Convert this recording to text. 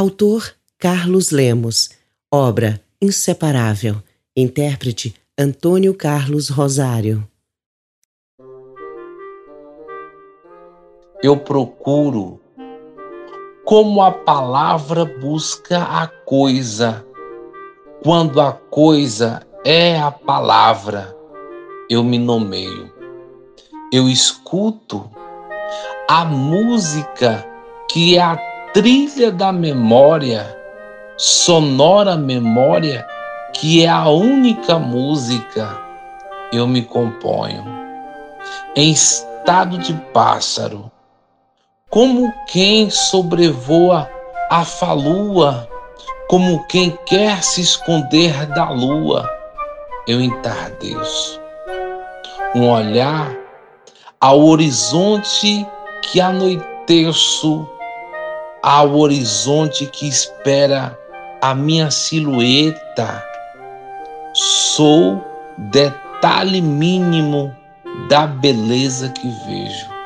Autor Carlos Lemos. Obra inseparável. Intérprete Antônio Carlos Rosário. Eu procuro como a palavra busca a coisa. Quando a coisa é a palavra, eu me nomeio. Eu escuto a música que é a trilha da memória, sonora memória, que é a única música, eu me componho. Em estado de pássaro, como quem sobrevoa a falua, como quem quer se esconder da lua, eu entardeço. Um olhar ao horizonte que anoiteço, ao horizonte que espera a minha silhueta. Sou detalhe mínimo da beleza que vejo.